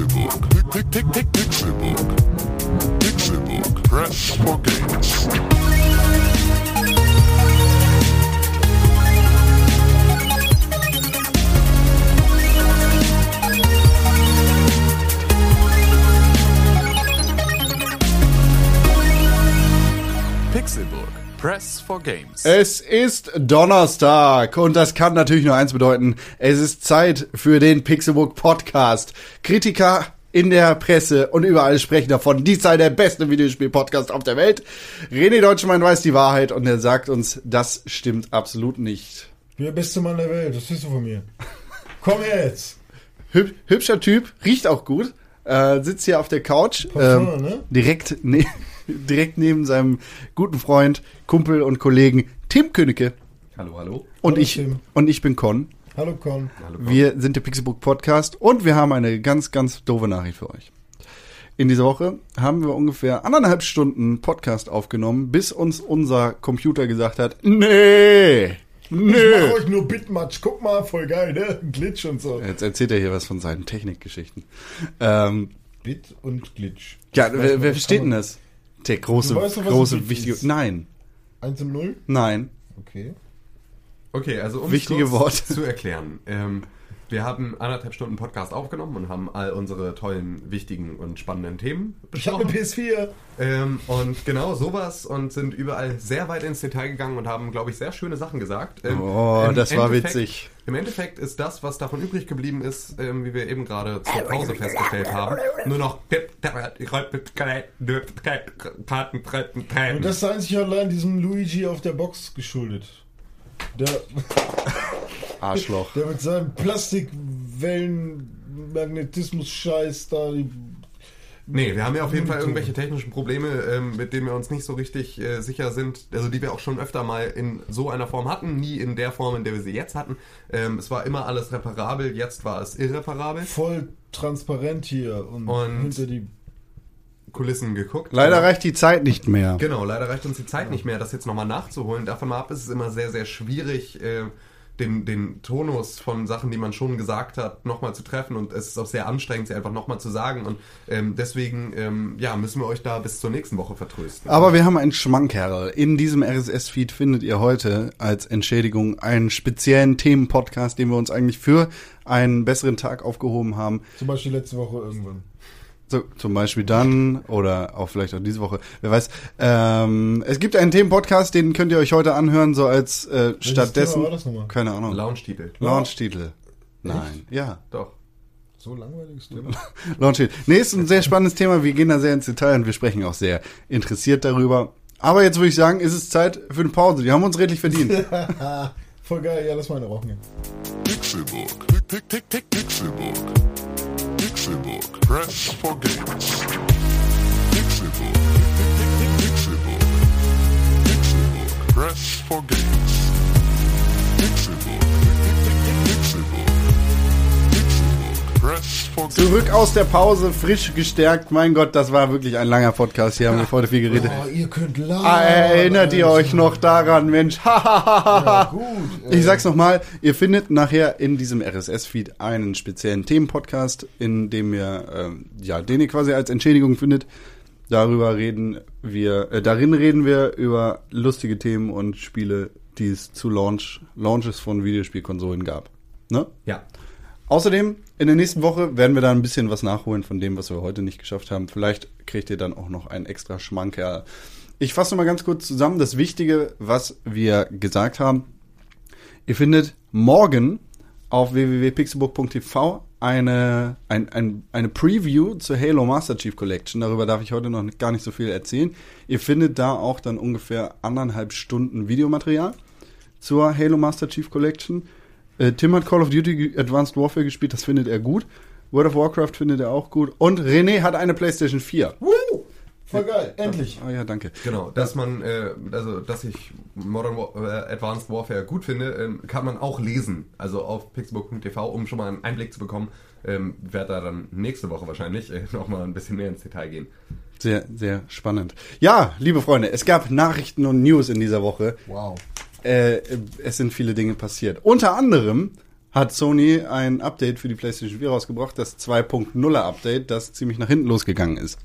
Pixelbook. Pick, pick, pick, Pixelbook. Pixelbook. Press for games. Pixelbook. Press for Games. Es ist Donnerstag und das kann natürlich nur eins bedeuten. Es ist Zeit für den Pixelbook Podcast. Kritiker in der Presse und überall sprechen davon, dies sei der beste Videospiel-Podcast auf der Welt. René Deutschmann weiß die Wahrheit und er sagt uns, das stimmt absolut nicht. Ich bin der beste Mann der Welt, das siehst du von mir. Komm jetzt! Hüb hübscher Typ, riecht auch gut, äh, sitzt hier auf der Couch, Parfum, ähm, ne? direkt, ne direkt neben seinem guten Freund, Kumpel und Kollegen Tim Königke. Hallo, hallo. Und Hallo, ich, Tim. und ich bin Con. Hallo Con. Wir sind der Pixelbook Podcast und wir haben eine ganz, ganz doofe Nachricht für euch. In dieser Woche haben wir ungefähr anderthalb Stunden Podcast aufgenommen, bis uns unser Computer gesagt hat, nee, Ich nee. mach euch nur Bitmatch, guck mal, voll geil, ne? Glitch und so. Jetzt erzählt er hier was von seinen Technikgeschichten. Ähm, Bit und Glitch. ja, wer, wer versteht denn man- das? Der große, Du weißt ein große, wichtige, ist. nein, 1 und 0? nein. Okay. Okay, also um Wichtige kurz Worte. zu erklären. Ähm, wir haben anderthalb Stunden Podcast aufgenommen und haben all unsere tollen, wichtigen und spannenden Themen Ich habe eine PS4. Ähm, und genau sowas und sind überall sehr weit ins Detail gegangen und haben, glaube ich, sehr schöne Sachen gesagt. Ähm, Oh, das war Endeffekt- witzig. Im Endeffekt ist das, was davon übrig geblieben ist, ähm, wie wir eben gerade zur Pause festgestellt haben, nur noch Und das ist einzig allein diesem Luigi auf der Box geschuldet. Der, Arschloch. der mit seinem Plastikwellen-Magnetismus-Scheiß da. Die, Nee, wir haben ja auf jeden Fall Hm, irgendwelche technischen Probleme, ähm, mit denen wir uns nicht so richtig äh, sicher sind, also die wir auch schon öfter mal in so einer Form hatten, nie in der Form, in der wir sie jetzt hatten. Ähm, es war immer alles reparabel, jetzt war es irreparabel. voll transparent hier und, Und- hinter die. Kulissen geguckt. Leider reicht die Zeit nicht mehr. Genau, leider reicht uns die Zeit nicht mehr, das jetzt nochmal nachzuholen. Davon mal ab ist es immer sehr, sehr schwierig, äh, den, den Tonus von Sachen, die man schon gesagt hat, nochmal zu treffen. Und es ist auch sehr anstrengend, sie einfach nochmal zu sagen. Und ähm, deswegen ähm, ja, müssen wir euch da bis zur nächsten Woche vertrösten. Aber wir haben einen Schmankerl. In diesem RSS-Feed findet ihr heute als Entschädigung einen speziellen Themenpodcast, den wir uns eigentlich für einen besseren Tag aufgehoben haben. Zum Beispiel letzte Woche irgendwann. So, zum Beispiel dann oder auch vielleicht auch diese Woche. Wer weiß. Ähm, es gibt einen Themenpodcast, den könnt ihr euch heute anhören, so als äh, stattdessen. Thema war das nochmal? Keine Ahnung. Launch-Titel. Launch-Titel. Nein. Ja. Doch. So langweiliges Thema. Launch-Titel. Nee, ist ein sehr spannendes Thema. Wir gehen da sehr ins Detail und wir sprechen auch sehr interessiert darüber. Aber jetzt würde ich sagen, ist es Zeit für eine Pause. Die haben wir uns redlich verdient. Voll geil, ja, lass mal eine rauchen. Pick, pick, Pixelbook. Press for games. Pixelbook. Pixelbook. Pixelbook. Press for games. Pixelbook. Zurück aus der Pause, frisch gestärkt. Mein Gott, das war wirklich ein langer Podcast. Hier haben wir heute viel geredet. Oh, ihr könnt lachen. Ah, erinnert ihr euch noch daran, Mensch? Ja, gut. äh, Ich sag's nochmal, ihr findet nachher in diesem RSS-Feed einen speziellen Themenpodcast, in dem ihr, ähm, ja, den ihr quasi als Entschädigung findet. Darüber reden wir, äh, darin reden wir über lustige Themen und Spiele, die es zu Launch, Launches von Videospielkonsolen gab. Ne? Ja. Außerdem, in der nächsten Woche werden wir da ein bisschen was nachholen von dem, was wir heute nicht geschafft haben. Vielleicht kriegt ihr dann auch noch einen extra Schmankerl. Ich fasse mal ganz kurz zusammen. Das Wichtige, was wir gesagt haben. Ihr findet morgen auf www.pixelbook.tv eine, ein, ein, eine Preview zur Halo Master Chief Collection. Darüber darf ich heute noch gar nicht so viel erzählen. Ihr findet da auch dann ungefähr anderthalb Stunden Videomaterial zur Halo Master Chief Collection. Äh, Tim hat Call of Duty Advanced Warfare gespielt, das findet er gut. World of Warcraft findet er auch gut. Und René hat eine PlayStation 4. Woo! Voll geil, endlich. Oh ja, danke. Genau, dass man, äh, also dass ich Modern War äh, Advanced Warfare gut finde, ähm, kann man auch lesen. Also auf pixelbook.tv, um schon mal einen Einblick zu bekommen. Ähm, werde da dann nächste Woche wahrscheinlich äh, nochmal ein bisschen mehr ins Detail gehen. Sehr, sehr spannend. Ja, liebe Freunde, es gab Nachrichten und News in dieser Woche. Wow. Äh, es sind viele Dinge passiert. Unter anderem hat Sony ein Update für die PlayStation 4 rausgebracht, das 2.0er Update, das ziemlich nach hinten losgegangen ist.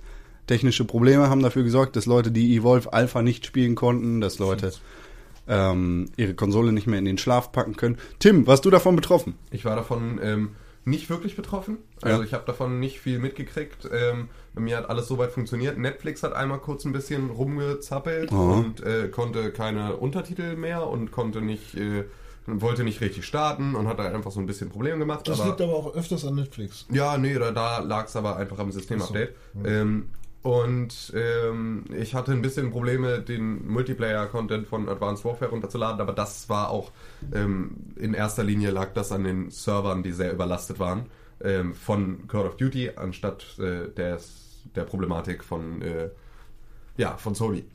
Technische Probleme haben dafür gesorgt, dass Leute, die Evolve Alpha nicht spielen konnten, dass Leute ähm, ihre Konsole nicht mehr in den Schlaf packen können. Tim, warst du davon betroffen? Ich war davon ähm, nicht wirklich betroffen. Also Ja. ich habe davon nicht viel mitgekriegt. Ähm, bei mir hat alles soweit funktioniert. Netflix hat einmal kurz ein bisschen rumgezappelt Oh. und äh, konnte keine Untertitel mehr und konnte nicht, äh, wollte nicht richtig starten und hat da einfach so ein bisschen Probleme gemacht. Das aber- liegt aber auch öfters an Netflix. Ja, nee, da, da lag es aber einfach am Systemupdate. Ähm, und ähm, ich hatte ein bisschen Probleme, den Multiplayer-Content von Advanced Warfare runterzuladen, aber das war auch ähm, in erster Linie lag das an den Servern, die sehr überlastet waren ähm, von Call of Duty, anstatt äh, des, der Problematik von, äh, ja, von Sony.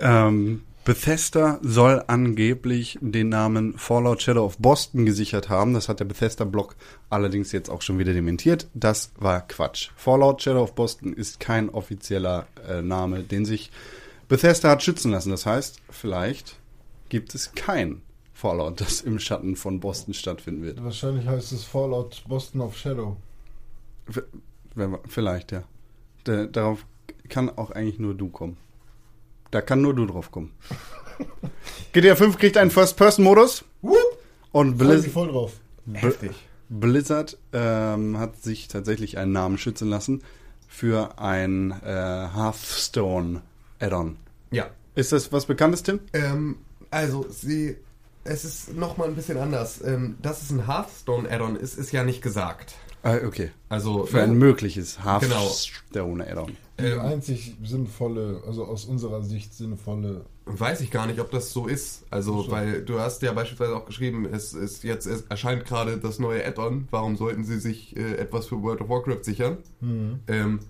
Ähm, Bethesda soll angeblich den Namen Fallout Shadow of Boston gesichert haben. Das hat der Bethesda-Blog allerdings jetzt auch schon wieder dementiert. Das war Quatsch. Fallout Shadow of Boston ist kein offizieller äh, Name, den sich Bethesda hat schützen lassen. Das heißt, vielleicht gibt es kein Fallout, das im Schatten von Boston stattfinden wird. Wahrscheinlich heißt es Fallout Boston of Shadow. Vielleicht, ja. Da, darauf kann auch eigentlich nur du kommen. Da kann nur du drauf kommen. GTA 5 kriegt einen First-Person-Modus. Und Blizz voll drauf. Heftig. Blizzard ähm, hat sich tatsächlich einen Namen schützen lassen für ein äh, Hearthstone Add-on. Ja. Ist das was Bekanntes, Tim? Ähm, also, sie. Es ist nochmal ein bisschen anders. Ähm, dass es ein Hearthstone-Add-on ist, ist ja nicht gesagt. Ah, okay. Also, Für ein mögliches Genau. Hearthstone Add-on. Die Ähm, einzig sinnvolle, also aus unserer Sicht sinnvolle. Weiß ich gar nicht, ob das so ist. Also, So. weil du hast ja beispielsweise auch geschrieben, es ist jetzt es erscheint gerade das neue Add-on. Warum sollten sie sich äh, etwas für World of Warcraft sichern? Ähm,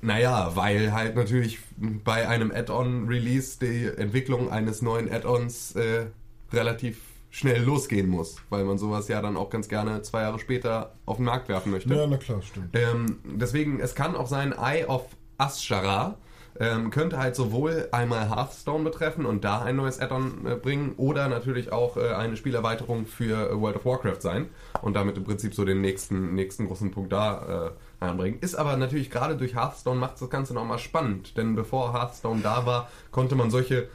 naja, weil halt natürlich bei einem Add-on-Release die Entwicklung eines neuen Add-ons äh, relativ schnell losgehen muss, weil man sowas ja dann auch ganz gerne zwei Jahre später auf den Markt werfen möchte. Ja, na klar, stimmt. Ähm, deswegen, es kann auch sein, Eye of Ashara ähm, könnte halt sowohl einmal Hearthstone betreffen und da ein neues Add-on äh, bringen oder natürlich auch äh, eine Spielerweiterung für äh, World of Warcraft sein und damit im Prinzip so den nächsten, nächsten großen Punkt da äh, anbringen. Ist aber natürlich gerade durch Hearthstone macht das Ganze nochmal spannend, denn bevor Hearthstone da war, konnte man solche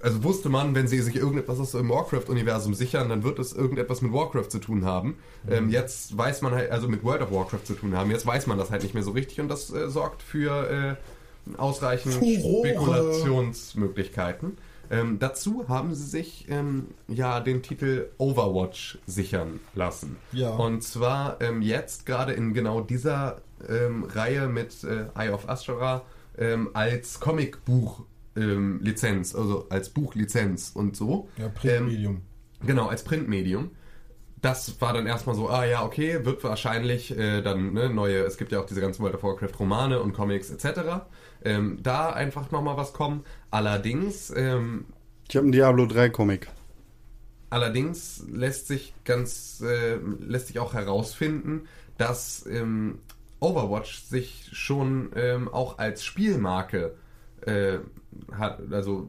also wusste man, wenn sie sich irgendetwas aus dem Warcraft-Universum sichern, dann wird es irgendetwas mit Warcraft zu tun haben. Ähm, jetzt weiß man halt, also mit World of Warcraft zu tun haben, jetzt weiß man das halt nicht mehr so richtig und das äh, sorgt für äh, ausreichend Furore. Spekulationsmöglichkeiten. Ähm, dazu haben sie sich ähm, ja den Titel Overwatch sichern lassen. Ja. Und zwar ähm, jetzt gerade in genau dieser ähm, Reihe mit äh, Eye of Ashara ähm, als Comicbuch ähm, Lizenz, also als Buchlizenz und so. Ja, Ähm, Printmedium. Genau, als Printmedium. Das war dann erstmal so, ah ja, okay, wird wahrscheinlich äh, dann ne, neue, es gibt ja auch diese ganzen World of Warcraft Romane und Comics etc. Ähm, da einfach nochmal was kommen. Allerdings, ähm, Ich habe einen Diablo 3 Comic. allerdings lässt sich ganz, äh, lässt sich auch herausfinden, dass ähm, Overwatch sich schon ähm, auch als Spielmarke äh, hat, also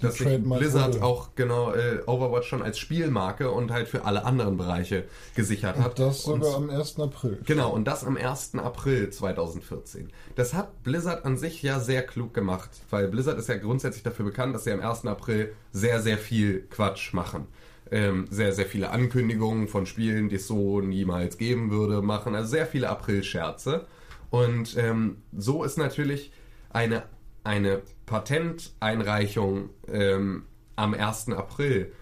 dass sich Blizzard wurde. auch genau äh, Overwatch schon als Spielmarke und halt für alle anderen Bereiche gesichert hat. Und das sogar Und- am 1. April. Genau, und das am 1. April 2014. Das hat Blizzard an sich ja sehr klug gemacht, weil Blizzard ist ja grundsätzlich dafür bekannt, dass sie am 1. April sehr, sehr viel Quatsch machen. Ähm, sehr, sehr viele Ankündigungen von Spielen, die es so niemals geben würde, machen. Also sehr viele April-Scherze. Und ähm, so ist natürlich eine, eine Patenteinreichung ähm, am 1. April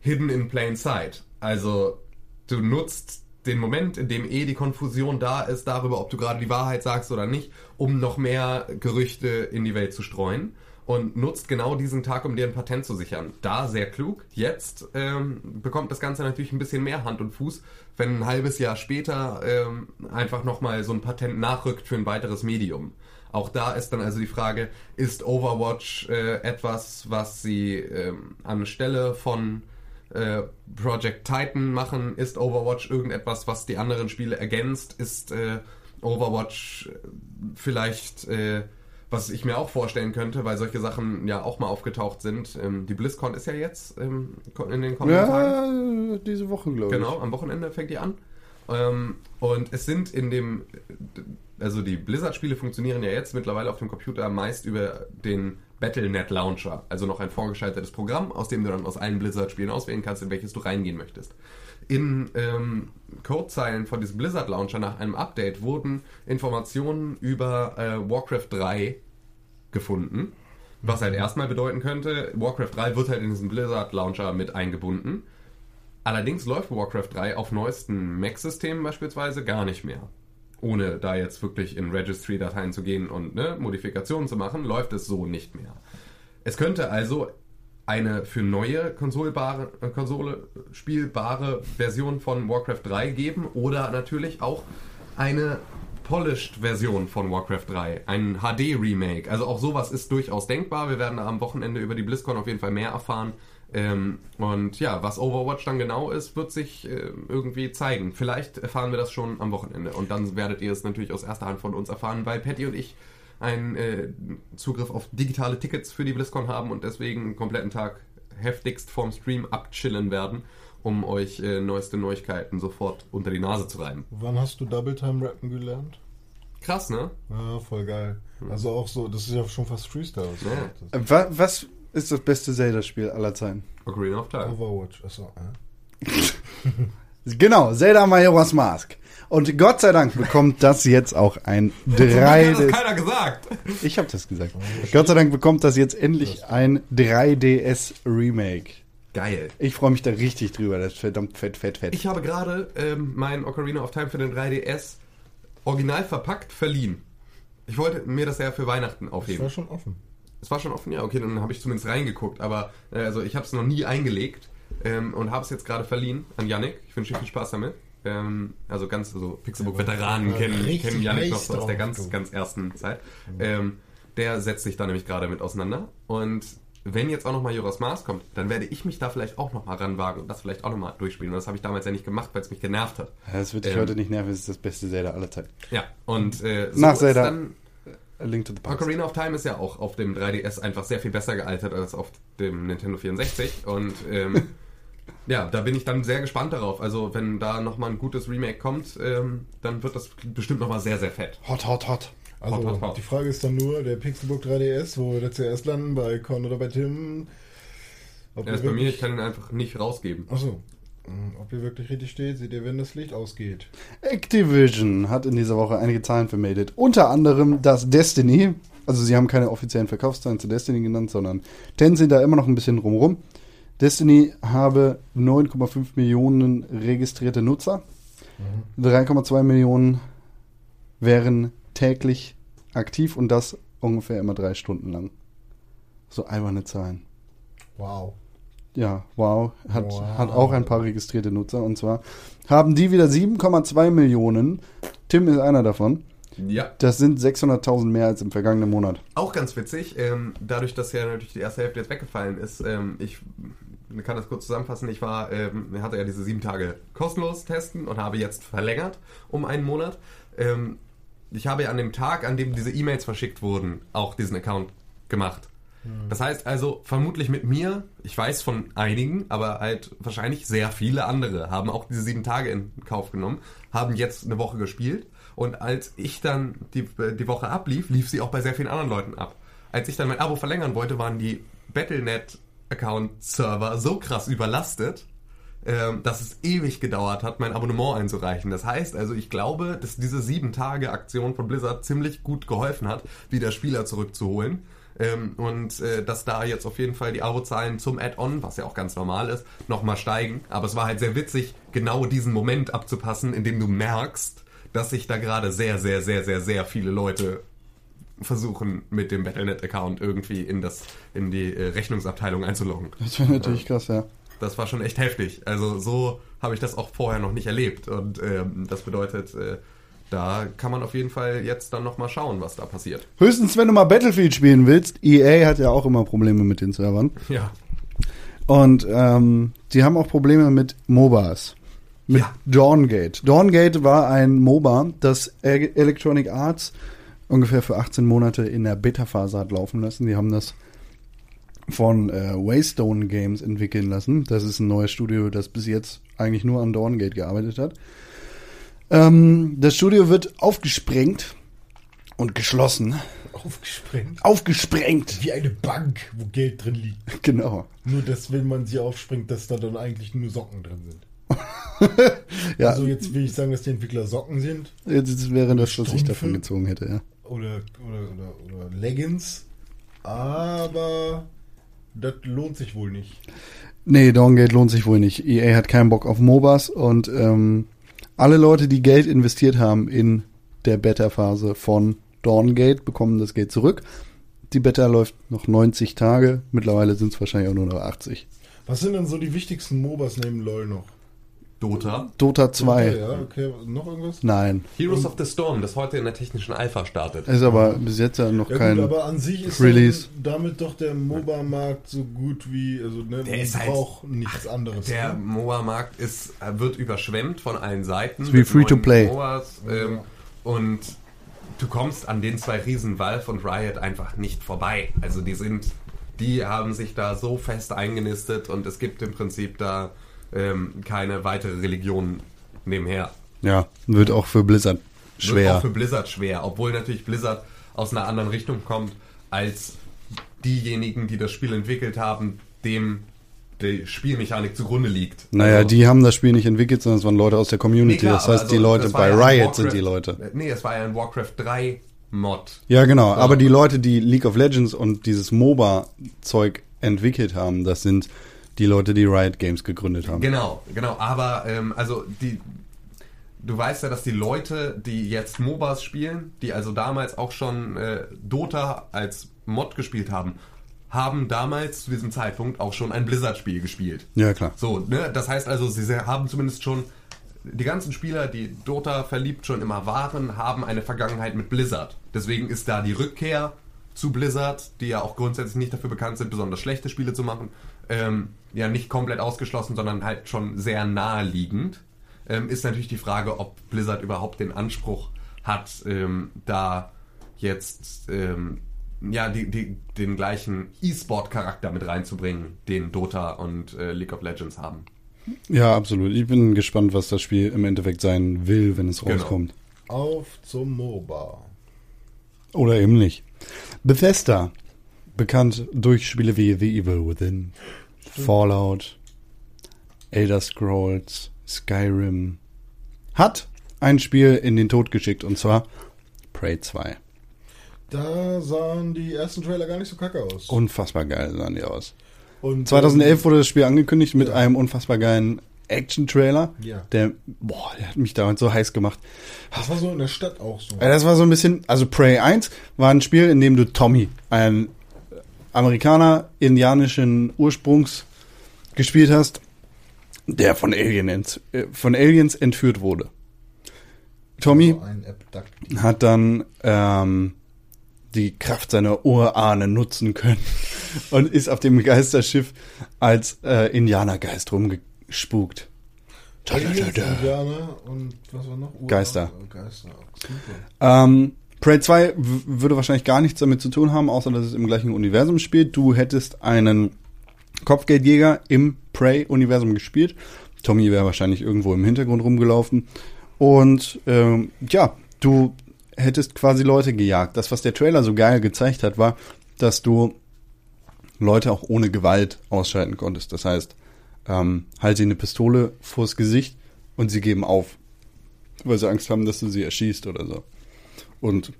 hidden in plain sight. Also du nutzt den Moment, in dem eh die Konfusion da ist darüber, ob du gerade die Wahrheit sagst oder nicht, um noch mehr Gerüchte in die Welt zu streuen und nutzt genau diesen Tag, um dir ein Patent zu sichern. Da sehr klug. Jetzt ähm, bekommt das Ganze natürlich ein bisschen mehr Hand und Fuß, wenn ein halbes Jahr später ähm, einfach nochmal so ein Patent nachrückt für ein weiteres Medium. Auch da ist dann also die Frage, ist Overwatch äh, etwas, was sie ähm, anstelle von äh, Project Titan machen? Ist Overwatch irgendetwas, was die anderen Spiele ergänzt? Ist äh, Overwatch äh, vielleicht äh, was ich mir auch vorstellen könnte, weil solche Sachen ja auch mal aufgetaucht sind. Ähm, die BlizzCon ist ja jetzt ähm, in den kommenden Tagen. Ja, diese Woche, glaube ich. Genau, am Wochenende fängt die an. Ähm, und es sind in dem, also die Blizzard-Spiele funktionieren ja jetzt mittlerweile auf dem Computer meist über den Battle.net Launcher, also noch ein vorgeschaltetes Programm, aus dem du dann aus allen Blizzard-Spielen auswählen kannst, in welches du reingehen möchtest. In ähm, Codezeilen von diesem Blizzard Launcher nach einem Update wurden Informationen über äh, Warcraft 3 gefunden. Was halt erstmal bedeuten könnte, Warcraft 3 wird halt in diesen Blizzard Launcher mit eingebunden. Allerdings läuft Warcraft 3 auf neuesten Mac-Systemen beispielsweise gar nicht mehr. Ohne da jetzt wirklich in Registry-Dateien zu gehen und ne, Modifikationen zu machen, läuft es so nicht mehr. Es könnte also eine für neue äh, Konsole spielbare Version von Warcraft 3 geben oder natürlich auch eine polished Version von Warcraft 3, ein HD Remake. Also auch sowas ist durchaus denkbar. Wir werden am Wochenende über die BlizzCon auf jeden Fall mehr erfahren. Ähm, und ja, was Overwatch dann genau ist, wird sich äh, irgendwie zeigen. Vielleicht erfahren wir das schon am Wochenende und dann werdet ihr es natürlich aus erster Hand von uns erfahren, weil Patty und ich einen äh, Zugriff auf digitale Tickets für die BlizzCon haben und deswegen einen kompletten Tag heftigst vorm Stream abchillen werden, um euch äh, neueste Neuigkeiten sofort unter die Nase zu reiben. Wann hast du Double Time rappen gelernt? Krass, ne? Ja, voll geil. Also auch so, das ist ja schon fast Freestyle. was Ja. Was ist das beste Zelda-Spiel aller Zeiten? Ocarina of Time. Overwatch, achso, äh? Genau, Zelda Majora's Mask. Und Gott sei Dank bekommt das jetzt auch ein Mir hat das 3D. keiner gesagt. Ich habe das gesagt. Gott sei Dank bekommt das jetzt endlich ein 3DS Remake. Geil. Ich freue mich da richtig drüber. Das ist verdammt fett, fett, fett. Ich habe gerade ähm, mein Ocarina of Time für den 3DS original verpackt verliehen. Ich wollte mir das ja für Weihnachten aufheben. war schon offen. Es war schon offen, ja, okay, dann habe ich zumindest reingeguckt, aber äh, also ich habe es noch nie eingelegt ähm, und habe es jetzt gerade verliehen an Yannick. Ich wünsche dir viel Spaß damit. Ähm, also ganz, so Pixelbook-Veteranen Ja, kennen, kennen Yannick noch so aus der ganz, ganz ersten Zeit. Ähm, der setzt sich da nämlich gerade mit auseinander und wenn jetzt auch noch mal Joras Mars kommt, dann werde ich mich da vielleicht auch noch mal ranwagen und das vielleicht auch noch mal durchspielen. Und das habe ich damals ja nicht gemacht, weil es mich genervt hat. Das wird dich Ähm, heute nicht nerven, es ist das beste Zelda aller Zeiten. Ja, und äh, so Nach ist Zelda. dann A Link to the Past. Ocarina of Time ist ja auch auf dem 3DS einfach sehr viel besser gealtert als auf dem Nintendo 64 und ähm, ja, da bin ich dann sehr gespannt darauf. Also wenn da nochmal ein gutes Remake kommt, ähm, dann wird das bestimmt nochmal sehr, sehr fett. Hot, hot, hot. Also, Hot, hot, hot. die Frage ist dann nur, der Pixelbook 3DS, wo wir da zuerst landen, bei Con oder bei Tim. Ob Er ist bei mir, ich kann ihn einfach nicht rausgeben. Achso. Hm, Ob ihr wirklich richtig steht, seht ihr, wenn das Licht ausgeht. Activision hat in dieser Woche einige Zahlen vermeldet. Unter anderem, dass Destiny, also sie haben keine offiziellen Verkaufszahlen zu Destiny genannt, sondern Tencent da immer noch ein bisschen rumrum. Destiny habe 9,5 Millionen registrierte Nutzer. 3,2 Millionen wären täglich aktiv und das ungefähr immer drei Stunden lang. So alberne Zahlen. Wow. Ja, wow. Hat, Wow. hat auch ein paar registrierte Nutzer. Und zwar haben die wieder 7,2 Millionen. Tim ist einer davon. Ja, Das sind 600.000 mehr als im vergangenen Monat. auch ganz witzig. Ähm, dadurch, dass ja natürlich die erste Hälfte jetzt weggefallen ist, ähm, ich kann das kurz zusammenfassen. Ich war, ähm, hatte ja diese sieben Tage kostenlos testen und habe jetzt verlängert um einen Monat. Ähm, ich habe ja an dem Tag, an dem diese E-Mails verschickt wurden, auch diesen Account gemacht. Das heißt also, vermutlich mit mir, ich weiß von einigen, aber halt wahrscheinlich sehr viele andere haben auch diese sieben Tage in Kauf genommen, haben jetzt eine Woche gespielt und als ich dann die, die Woche ablief, lief sie auch bei sehr vielen anderen Leuten ab. Als ich dann mein Abo verlängern wollte, waren die Battlenet-Account-Server so krass überlastet, ähm, dass es ewig gedauert hat, mein Abonnement einzureichen. Das heißt also, ich glaube, dass diese sieben Tage Aktion von Blizzard ziemlich gut geholfen hat, wieder Spieler zurückzuholen. Ähm, und äh, dass da jetzt auf jeden Fall die Abo-Zahlen zum Add-on, was ja auch ganz normal ist, nochmal steigen. Aber es war halt sehr witzig, genau diesen Moment abzupassen, in dem du merkst, dass sich da gerade sehr, sehr, sehr, sehr, sehr viele Leute versuchen, mit dem Battlenet-Account irgendwie in, das, in die äh, Rechnungsabteilung einzuloggen. Das wäre natürlich krass, ja. Das war schon echt heftig. Also so habe ich das auch vorher noch nicht erlebt. Und ähm, das bedeutet, äh, da kann man auf jeden Fall jetzt dann nochmal schauen, was da passiert. Höchstens, wenn du mal Battlefield spielen willst. EA hat ja auch immer Probleme mit den Servern. Ja. Und ähm, die haben auch Probleme mit MOBAs. Mit Ja. Dawngate. Dawngate war ein MOBA, das E- Electronic Arts ungefähr für 18 Monate in der Beta-Phase hat laufen lassen. Die haben das von äh, Waystone Games entwickeln lassen. Das ist ein neues Studio, das bis jetzt eigentlich nur an Dawngate gearbeitet hat. Ähm, das Studio wird aufgesprengt und geschlossen. Aufgesprengt. Aufgesprengt! Wie eine Bank, wo Geld drin liegt. Genau. Nur, dass, wenn man sie aufspringt, dass da dann eigentlich nur Socken drin sind. Ja, Also jetzt will ich sagen, dass die Entwickler Socken sind. jetzt wäre das, was ich davon gezogen hätte, ja. Oder, oder, oder, oder Leggings. Aber das lohnt sich wohl nicht. Nee, Dawngate lohnt sich wohl nicht. EA hat keinen Bock auf MOBAs und ähm, alle Leute, die Geld investiert haben in der Beta-Phase von Dawngate, bekommen das Geld zurück. Die Beta läuft noch 90 Tage. Mittlerweile sind es wahrscheinlich auch nur noch 80. Was sind denn so die wichtigsten MOBAs neben LOL noch? Dota. Dota 2. Okay, ja, okay. Noch irgendwas? Nein. Heroes of the Storm, das heute in der technischen Alpha startet. Ist aber bis jetzt ja noch Ja kein. gut, aber an sich ist Release. damit doch der MOBA-Markt so gut wie, also ne, Der man ist halt- braucht nichts anderes. Der ne? MOBA-Markt ist, äh, wird überschwemmt von allen Seiten. Ist wie Free-to-Play. ähm, und du kommst an den zwei Riesen Valve und Riot einfach nicht vorbei. Also die sind, die haben sich da so fest eingenistet und es gibt im Prinzip da ähm, keine weitere Religion nebenher. ja, wird auch für Blizzard Wird schwer. auch für Blizzard schwer, obwohl natürlich Blizzard aus einer anderen Richtung kommt als diejenigen, die das Spiel entwickelt haben, dem die Spielmechanik zugrunde liegt. Naja, Also- die haben das Spiel nicht entwickelt, sondern es waren Leute aus der Community. klar, das heißt, die also, Leute das war bei ja Riot sind Warcraft- die Leute. äh, Nee, es war ja ein Warcraft 3 Mod. Ja, genau. Aber die Leute, die League of Legends und dieses MOBA-Zeug entwickelt haben, das sind die Leute, die Riot Games gegründet haben. Genau, genau. Aber ähm, also die, du weißt ja, dass die Leute, die jetzt MOBAs spielen, die also damals auch schon äh, Dota als Mod gespielt haben, haben damals zu diesem Zeitpunkt auch schon ein Blizzard-Spiel gespielt. Ja, klar. So, ne? Das heißt also, sie haben zumindest schon die ganzen Spieler, die Dota verliebt schon immer waren, haben eine Vergangenheit mit Blizzard. Deswegen ist da die Rückkehr zu Blizzard, die ja auch grundsätzlich nicht dafür bekannt sind, besonders schlechte Spiele zu machen, ähm, ja nicht komplett ausgeschlossen, sondern halt schon sehr naheliegend. Ähm, ist natürlich die Frage, ob Blizzard überhaupt den Anspruch hat, ähm, da jetzt ähm, ja die, die, den gleichen E-Sport-Charakter mit reinzubringen, den Dota und äh, League of Legends haben. Ja, absolut. Ich bin gespannt, was das Spiel im Endeffekt sein will, wenn es Genau. rauskommt. Auf zum MOBA. Oder eben nicht. Bethesda, bekannt durch Spiele wie The Evil Within, Fallout, Elder Scrolls, Skyrim, hat ein Spiel in den Tod geschickt und zwar Prey 2. Da sahen die ersten Trailer gar nicht so kacke aus. Unfassbar geil sahen die aus. Und 2011 wurde das Spiel angekündigt mit einem unfassbar geilen Action-Trailer. Ja. Der, boah, der hat mich damals so heiß gemacht. Das war so in der Stadt auch so. Ja, Das war so ein bisschen, also Prey 1 war ein Spiel, in dem du Tommy, einen Amerikaner indianischen Ursprungs gespielt hast, der von, Alien äh, von Aliens entführt wurde. Tommy hat dann ähm, die Kraft seiner Urahne nutzen können und ist auf dem Geisterschiff als äh, Indianergeist rumgespukt. Da, da, da, da. Indianer und was war noch? Ura- Geister. Geister. Ähm, Prey 2 w- würde wahrscheinlich gar nichts damit zu tun haben, außer dass es im gleichen Universum spielt. Du hättest einen Kopfgeldjäger im Prey-Universum gespielt. Tommy wäre wahrscheinlich irgendwo im Hintergrund rumgelaufen. Und ähm, ja, du hättest quasi Leute gejagt. Das, was der Trailer so geil gezeigt hat, war, dass du Leute auch ohne Gewalt ausschalten konntest. Das heißt, ähm, halt sie eine Pistole vors Gesicht und sie geben auf, weil sie Angst haben, dass du sie erschießt oder so. Und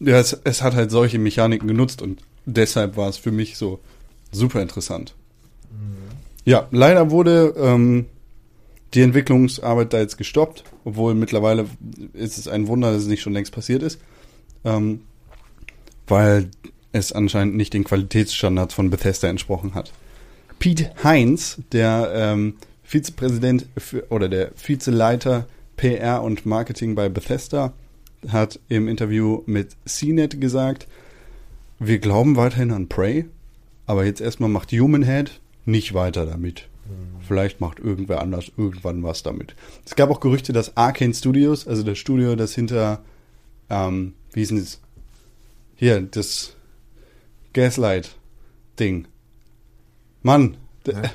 ja, es, es hat halt solche Mechaniken genutzt und deshalb war es für mich so super interessant. Ja, leider wurde ähm, die Entwicklungsarbeit da jetzt gestoppt, obwohl mittlerweile ist es ein Wunder, dass es nicht schon längst passiert ist, ähm, weil es anscheinend nicht den Qualitätsstandards von Bethesda entsprochen hat. Pete Heinz, der ähm, Vizepräsident für, oder der Vizeleiter PR und Marketing bei Bethesda, hat im Interview mit CNET gesagt, wir glauben weiterhin an Prey, aber jetzt erstmal macht Human Head nicht weiter damit. Vielleicht macht irgendwer anders irgendwann was damit. Es gab auch Gerüchte, dass Arcane Studios, also das Studio, das hinter, ähm, wie hieß denn es, Hier, das Gaslight-Ding. Mann, Hä?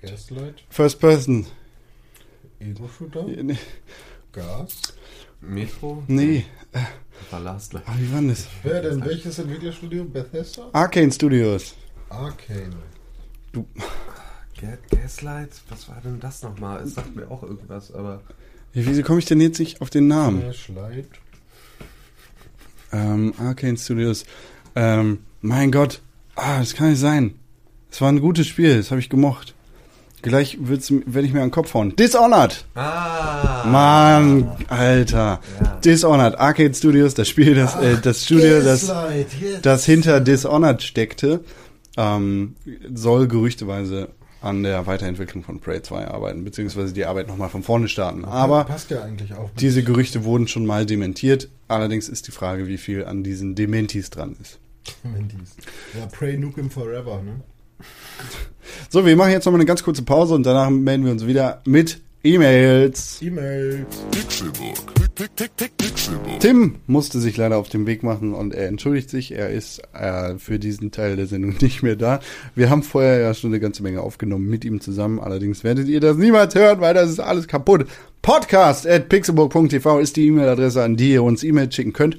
Gaslight, First Person. Ego-Shooter, Nee, Gas. Metro? Nee, War Last Light. ah, wie war denn das? Wer denn? Welches Entwicklerstudio? Bethesda? Arcane Studios. Arcane. Ga- Gaslight? Was war denn das nochmal? Es sagt mir auch irgendwas, aber. Ja, Wieso komme ich denn jetzt nicht auf den Namen? Flashlight. Ähm, Arcane Studios. Ähm, mein Gott. Ah, das kann nicht sein. Es war ein gutes Spiel, das habe ich gemocht. Gleich werde ich mir an den Kopf hauen. Dishonored! Ah! Mann, Alter. Ja. Dishonored, Arcade Studios, das Spiel, das, äh, das Studio, das, yes. das hinter Dishonored steckte, ähm, soll gerüchteweise an der Weiterentwicklung von Prey 2 arbeiten, beziehungsweise die Arbeit nochmal von vorne starten. Aber passt ja eigentlich auch. diese Gerüchte wurden schon mal dementiert. Allerdings ist die Frage, wie viel an diesen Dementis dran ist. Mentis. Ja, Pray Nukem Forever, ne? So, wir machen jetzt nochmal eine ganz kurze Pause und danach melden wir uns wieder mit E-Mails. E-Mails. Pixelbook. Tim musste sich leider auf den Weg machen und er entschuldigt sich. Er ist äh, für diesen Teil der Sendung nicht mehr da. Wir haben vorher ja schon eine ganze Menge aufgenommen mit ihm zusammen. Allerdings werdet ihr das niemals hören, weil das ist alles kaputt. Podcast at pixelburg.tv ist die E-Mail-Adresse, an die ihr uns E-Mails schicken könnt.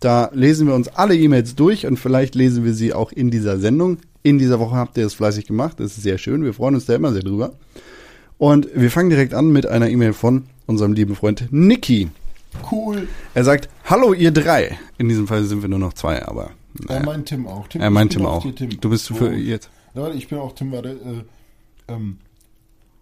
Da lesen wir uns alle E-Mails durch und vielleicht lesen wir sie auch in dieser Sendung. In dieser Woche habt ihr es fleißig gemacht. Das ist sehr schön. Wir freuen uns da immer sehr drüber. Und wir fangen direkt an mit einer E-Mail von unserem lieben Freund Niki. Cool. Er sagt, hallo ihr drei. In diesem Fall sind wir nur noch zwei, aber Er meint Tim auch. Tim, er meint Tim auch. Tim. Du bist für Oh. jetzt. Ja, ich bin auch Tim, warte. Äh, ähm,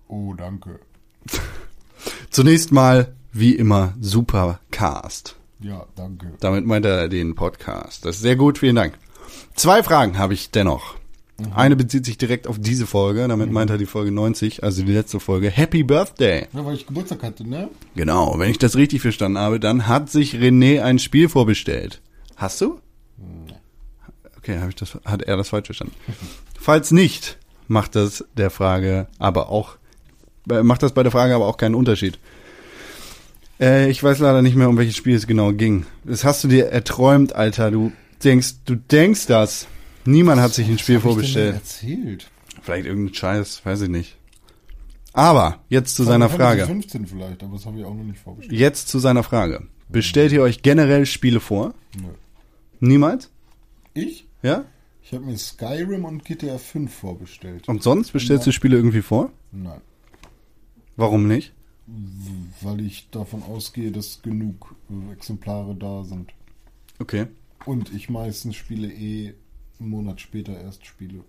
oh, danke. Zunächst mal, wie immer, super Cast. Ja, danke. Damit meint er den Podcast. Das ist sehr gut, vielen Dank. Zwei Fragen habe ich dennoch. Eine bezieht sich direkt auf diese Folge, damit meint er die Folge 90, also die letzte Folge. Happy Birthday! Ja, weil ich Geburtstag hatte, ne? Genau, wenn ich das richtig verstanden habe, dann hat sich René ein Spiel vorbestellt. Hast du? Okay, habe ich das, hat er das falsch verstanden. Falls nicht, macht das der Frage aber auch, äh, macht das bei der Frage aber auch keinen Unterschied. Äh, ich weiß leider nicht mehr, um welches Spiel es genau ging. Das hast du dir erträumt, Alter. Du denkst, du denkst das. Niemand hat sich ein Spiel vorbestellt. erzählt. Vielleicht irgendein Scheiß, weiß ich nicht. Aber jetzt zu seiner Frage. 15 vielleicht, aber das habe ich auch noch nicht vorbestellt. Jetzt zu seiner Frage. Bestellt ihr euch generell Spiele vor? Nö. Niemals? Ich? Ja? Ich habe mir Skyrim und GTA 5 vorbestellt. Und sonst bestellst du Spiele irgendwie vor? Nein. Warum nicht? Weil ich davon ausgehe, dass genug Exemplare da sind. Okay. Und ich meistens Spiele eh einen Monat später erst spiele,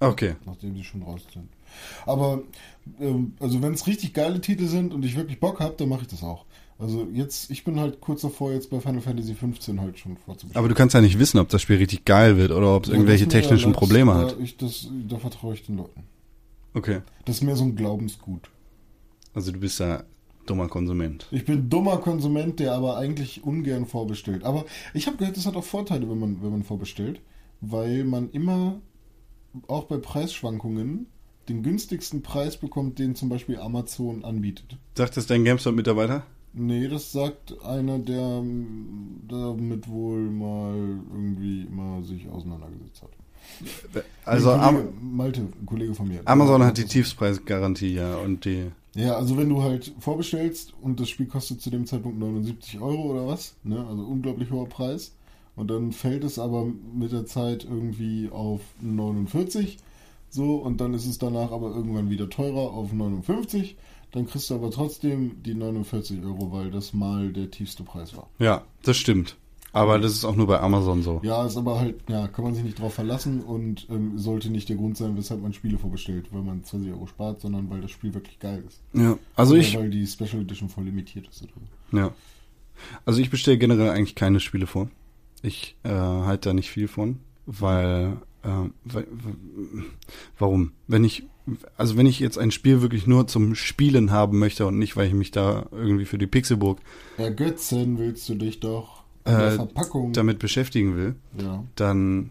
Okay. nachdem sie schon raus sind. Aber ähm, also wenn es richtig geile Titel sind und ich wirklich Bock habe, dann mache ich das auch. Also jetzt, ich bin halt kurz davor, jetzt bei Final Fantasy 15 halt schon vorzubestellen. Aber du kannst ja nicht wissen, ob das Spiel richtig geil wird oder ob es Ja, irgendwelche technischen erlaubt. Probleme da, hat. Ich, das, da vertraue ich den Leuten. Okay. Das ist mehr so ein Glaubensgut. Also du bist ja dummer Konsument. Ich bin dummer Konsument, der aber eigentlich ungern vorbestellt. Aber ich habe gehört, das hat auch Vorteile, wenn man, wenn man vorbestellt, weil man immer, auch bei Preisschwankungen, den günstigsten Preis bekommt, den zum Beispiel Amazon anbietet. Sagt das dein GameStop-Mitarbeiter? Nee, das sagt einer, der ähm, damit wohl mal irgendwie immer sich auseinandergesetzt hat. Also ein Am Kollege, Malte, ein Kollege von mir. Amazon hat die Tiefspreisgarantie ja und die. Ja, also wenn du halt vorbestellst und das Spiel kostet zu dem Zeitpunkt 79 Euro oder was, ne? Also unglaublich hoher Preis. Und dann fällt es aber mit der Zeit irgendwie auf 49. So, und dann ist es danach aber irgendwann wieder teurer auf 59. Dann kriegst du aber trotzdem die 49 Euro, weil das mal der tiefste Preis war. Ja, das stimmt. Aber das ist auch nur bei Amazon so. Ja, ist aber halt, ja, kann man sich nicht drauf verlassen und ähm, sollte nicht der Grund sein, weshalb man Spiele vorbestellt, weil man 20 Euro spart, sondern weil das Spiel wirklich geil ist. Ja. Also Oder ich. Weil die Special Edition voll limitiert ist. Oder? Ja. Also ich bestelle generell eigentlich keine Spiele vor. Ich äh, halte da nicht viel von, weil, äh, weil warum? Wenn ich also wenn ich jetzt ein Spiel wirklich nur zum Spielen haben möchte und nicht, weil ich mich da irgendwie für die Pixelburg Ergötzen willst du dich doch in der äh, Verpackung. damit beschäftigen will, ja. dann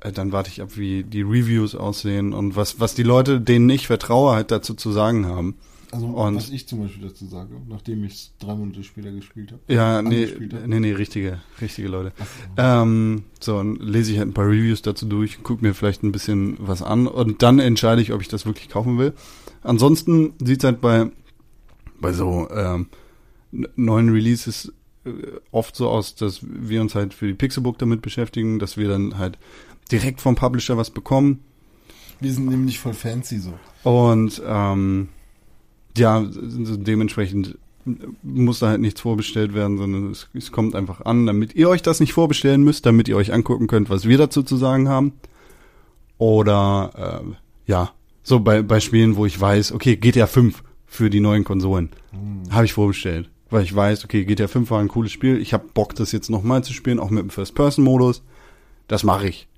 äh, dann warte ich ab, wie die Reviews aussehen und was was die Leute, denen ich vertraue, halt dazu zu sagen haben. Also, Und- was ich zum Beispiel dazu sage, nachdem ich es drei Monate später gespielt habe. Ja, nee, hab. nee, nee, richtige, richtige Leute. Ähm, so, dann lese ich halt ein paar Reviews dazu durch, gucke mir vielleicht ein bisschen was an und dann entscheide ich, ob ich das wirklich kaufen will. Ansonsten sieht es halt bei, bei so ähm, neuen Releases äh, oft so aus, dass wir uns halt für die Pixelbook damit beschäftigen, dass wir dann halt direkt vom Publisher was bekommen Wir sind nämlich voll fancy so. und ähm, ja, dementsprechend muss da halt nichts vorbestellt werden, sondern es, es kommt einfach an, damit ihr euch das nicht vorbestellen müsst, damit ihr euch angucken könnt, was wir dazu zu sagen haben. Oder ähm, ja, so bei, bei Spielen, wo ich weiß, okay, GTA 5 für die neuen Konsolen habe ich vorbestellt, weil ich weiß, okay, GTA 5 war ein cooles Spiel, ich habe Bock, das jetzt nochmal zu spielen, auch mit dem First-Person-Modus. Das mache ich.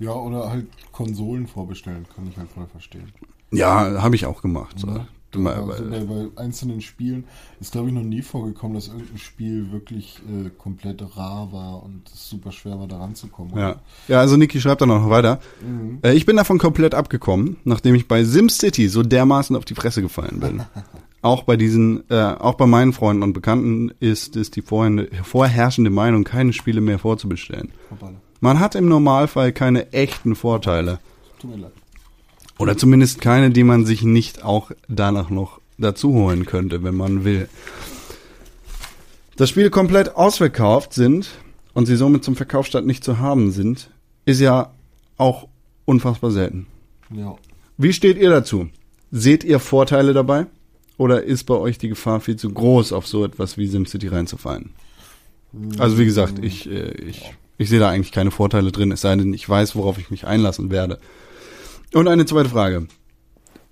Ja, oder halt Konsolen vorbestellen, kann ich halt voll verstehen. Ja, habe ich auch gemacht. So. Ja. Du mal- Also bei, bei einzelnen Spielen ist, glaube ich, noch nie vorgekommen, dass irgendein Spiel wirklich äh, komplett rar war und es super schwer war, da ranzukommen. Ja. ja, also Niki schreibt dann noch weiter. Mhm. Äh, ich bin davon komplett abgekommen, nachdem ich bei SimCity so dermaßen auf die Fresse gefallen bin. auch bei diesen, äh, auch bei meinen Freunden und Bekannten ist es die vorherrschende Meinung, keine Spiele mehr vorzubestellen. Man hat im Normalfall keine echten Vorteile. Tut mir leid. Oder zumindest keine, die man sich nicht auch danach noch dazu holen könnte, wenn man will. Dass Spiele komplett ausverkauft sind und sie somit zum Verkaufsstart nicht zu haben sind, ist ja auch unfassbar selten. Ja. Wie steht ihr dazu? Seht ihr Vorteile dabei? Oder ist bei euch die Gefahr viel zu groß, auf so etwas wie SimCity reinzufallen? Also wie gesagt, ich, äh, ich, ich sehe da eigentlich keine Vorteile drin, es sei denn, ich weiß, worauf ich mich einlassen werde. Und eine zweite Frage.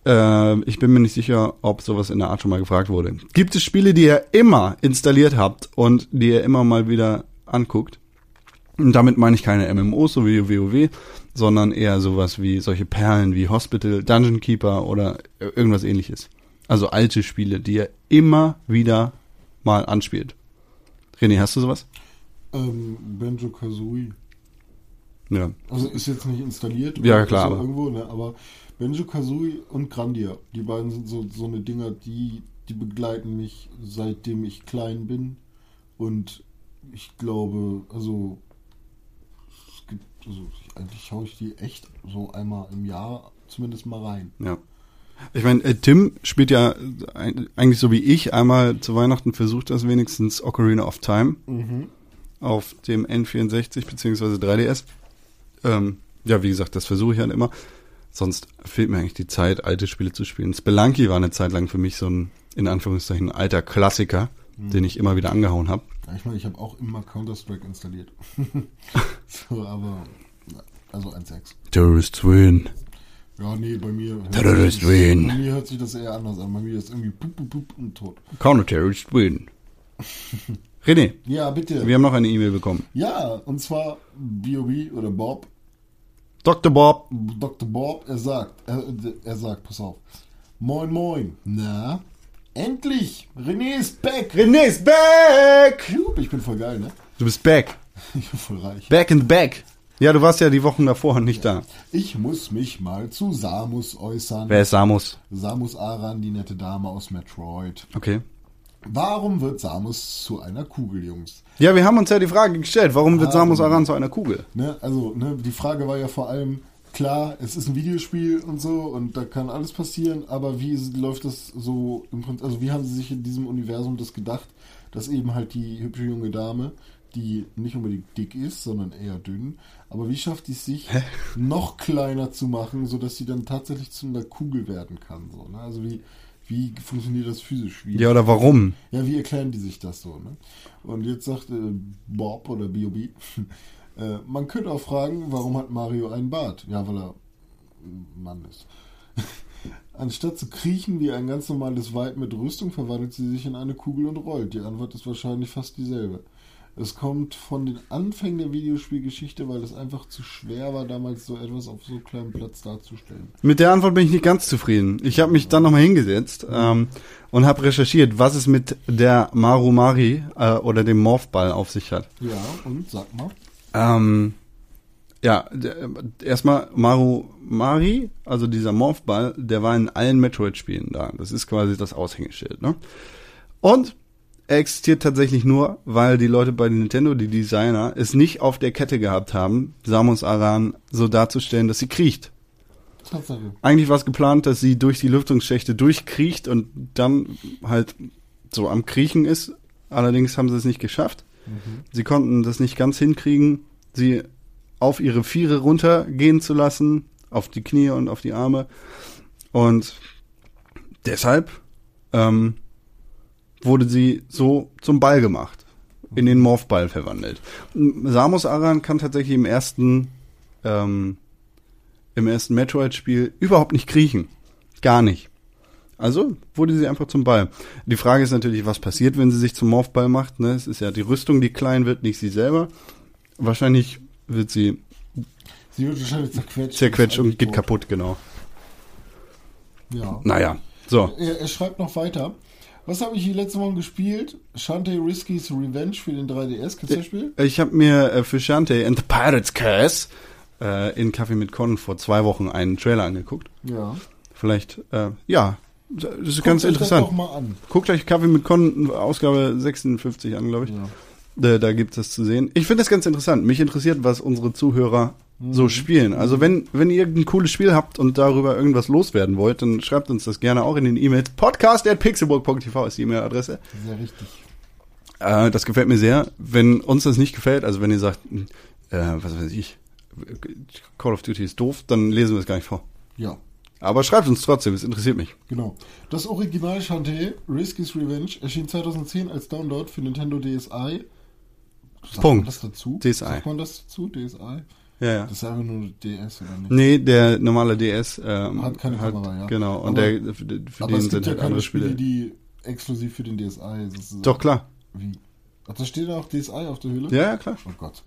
Äh, ich bin mir nicht sicher, ob sowas in der Art schon mal gefragt wurde. Gibt es Spiele, die ihr immer installiert habt und die ihr immer mal wieder anguckt? Und damit meine ich keine MMOs, so wie WoW, sondern eher sowas wie solche Perlen wie Hospital, Dungeon Keeper oder irgendwas ähnliches. Also alte Spiele, die ihr immer wieder mal anspielt. René, hast du sowas? Ähm, Banjo Kazooie. Ja. Also ist jetzt nicht installiert. Ja, oder klar, aber- irgendwo, ne? Aber Banjo Kazooie und Grandia, die beiden sind so, so eine Dinger, die, die begleiten mich seitdem ich klein bin. Und ich glaube, also, es gibt, also eigentlich schaue ich die echt so einmal im Jahr zumindest mal rein. Ja. Ich meine, äh, Tim spielt ja äh, eigentlich so wie ich einmal zu Weihnachten versucht das wenigstens Ocarina of Time auf dem N64 beziehungsweise 3DS. Ähm, ja, wie gesagt, das versuche ich halt immer. Sonst fehlt mir eigentlich die Zeit, alte Spiele zu spielen. Spelunky war eine Zeit lang für mich so ein, in Anführungszeichen, alter Klassiker, den ich immer wieder angehauen habe. Ja, ich meine, ich habe auch immer Counter-Strike installiert. so, aber, also 1.6. Terrorist Win. Ja, nee, bei mir. Terrorist win. Bei mir hört sich das eher anders an. Bei mir ist irgendwie pup, pup, pup und tot. Counter-Terrorist Win. René, Ja, bitte. wir haben noch eine E-Mail bekommen. ja, und zwar B.O.B. oder Bob. Dr. Bob. Dr. Bob, er sagt, er, er sagt, pass auf. Moin, moin. Na? Endlich! René ist back! René ist back! Ich bin voll geil, ne? Du bist back. Ich bin voll reich. Back the back. Ja, du warst ja die Wochen davor nicht da. Ich muss mich mal zu Samus äußern. Wer ist Samus? Samus Aran, die nette Dame aus Metroid. Okay. Warum wird Samus zu einer Kugel, Jungs? Ja, wir haben uns ja die Frage gestellt, warum wird Ah, Samus Aran zu einer Kugel? Ne, also, ne, die Frage war ja vor allem, klar, es ist ein Videospiel und so und da kann alles passieren, aber wie läuft das so im Prinzip, also wie haben sie sich in diesem Universum das gedacht, dass eben halt die hübsche junge Dame, die nicht unbedingt dick ist, sondern eher dünn, aber wie schafft die es sich, noch kleiner zu machen, sodass sie dann tatsächlich zu einer Kugel werden kann, so, ne? Also wie, wie funktioniert das physisch? Wie, Ja, oder warum? ja, wie erklären die sich das so? Ne? Und jetzt sagt äh, Bob oder B.O.B., äh, man könnte auch fragen, warum hat Mario einen Bart? Ja, weil er Mann ist. Anstatt zu kriechen wie ein ganz normales Weib mit Rüstung, verwandelt sie sich in eine Kugel und rollt. Die Antwort ist wahrscheinlich fast dieselbe. Es kommt von den Anfängen der Videospielgeschichte, weil es einfach zu schwer war, damals so etwas auf so kleinem Platz darzustellen. Mit der Antwort bin ich nicht ganz zufrieden. Ich habe mich dann nochmal hingesetzt ähm, und habe recherchiert, was es mit der Marumari äh, oder dem Morphball auf sich hat. Ja, und sag mal. Ähm, ja, erstmal Maru Mari, also dieser Morphball, der war in allen Metroid-Spielen da. Das ist quasi das Aushängeschild, ne? Und existiert tatsächlich nur, weil die Leute bei Nintendo, die Designer, es nicht auf der Kette gehabt haben, Samus Aran so darzustellen, dass sie kriecht. Tatsache. Eigentlich war es geplant, dass sie durch die Lüftungsschächte durchkriecht und dann halt so am Kriechen ist. Allerdings haben sie es nicht geschafft. Sie konnten das nicht ganz hinkriegen, sie auf ihre Viere runtergehen zu lassen, auf die Knie und auf die Arme. Und deshalb ähm, wurde sie so zum Ball gemacht, in den Morphball verwandelt. Samus Aran kann tatsächlich im ersten ähm, im ersten Metroid-Spiel überhaupt nicht kriechen. Gar nicht. Also wurde sie einfach zum Ball. Die Frage ist natürlich, was passiert, wenn sie sich zum Morphball macht. Ne? Es ist ja die Rüstung, die klein wird, nicht sie selber. Wahrscheinlich wird sie Sie wird wahrscheinlich zerquetscht. zerquetscht und geht tot. kaputt, genau. Ja. Naja, so. Er, er schreibt noch weiter. Was habe ich die letzte Woche gespielt? Shantae Risky's Revenge für den 3DS. Kennst du das Spiel? Ich habe mir äh, für Shantae and the Pirate's Curse äh, in Kaffee mit Con vor zwei Wochen einen Trailer angeguckt. Ja. Vielleicht, äh, ja, das ist Guckt ganz euch interessant. Das doch mal an. Guckt euch Kaffee mit Con Ausgabe 56 an, glaube ich. Ja. Da, da gibt es das zu sehen. Ich finde das ganz interessant. Mich interessiert, was unsere Zuhörer so spielen. Also wenn, wenn ihr irgendein cooles Spiel habt und darüber irgendwas loswerden wollt, dann schreibt uns das gerne auch in den E-Mails. Podcast at pixelburg.tv ist die E-Mail-Adresse. Sehr richtig. Äh, das gefällt mir sehr. Wenn uns das nicht gefällt, also wenn ihr sagt, äh, was weiß ich, Call of Duty ist doof, dann lesen wir es gar nicht vor. Ja. Aber schreibt uns trotzdem, es interessiert mich. Genau. Das Original Shantae, Risky's Revenge, erschien 2010 als Download für Nintendo DSi. Sagt Punkt. Man das dazu? DSi. Sagt man das dazu? DSi? Ja, ja. Das ist einfach nur DS oder nicht? Nee, der normale DS ähm, Hat keine Kamera, ja. Genau, und Aber- der für, für den sind ja halt keine andere Spiele, Spiele. die exklusiv für den DSi sozusagen. Doch klar. Wie? Ach, da steht auch DSi auf der Hülle? Ja, ja, klar. Oh Gott.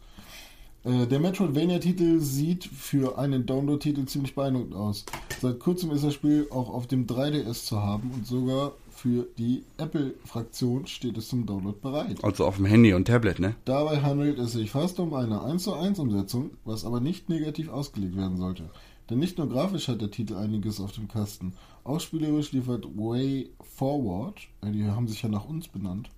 Äh, Der Metroidvania-Titel sieht für einen Download-Titel ziemlich beeindruckend aus. Seit kurzem ist das Spiel auch auf dem 3DS zu haben und sogar für die Apple-Fraktion steht es zum Download bereit. Also auf dem Handy und Tablet, ne? Dabei handelt es sich fast um eine 1 zu 1 Umsetzung, was aber nicht negativ ausgelegt werden sollte. Denn nicht nur grafisch hat der Titel einiges auf dem Kasten, auch spielerisch liefert Way Forward, äh, die haben sich ja nach uns benannt,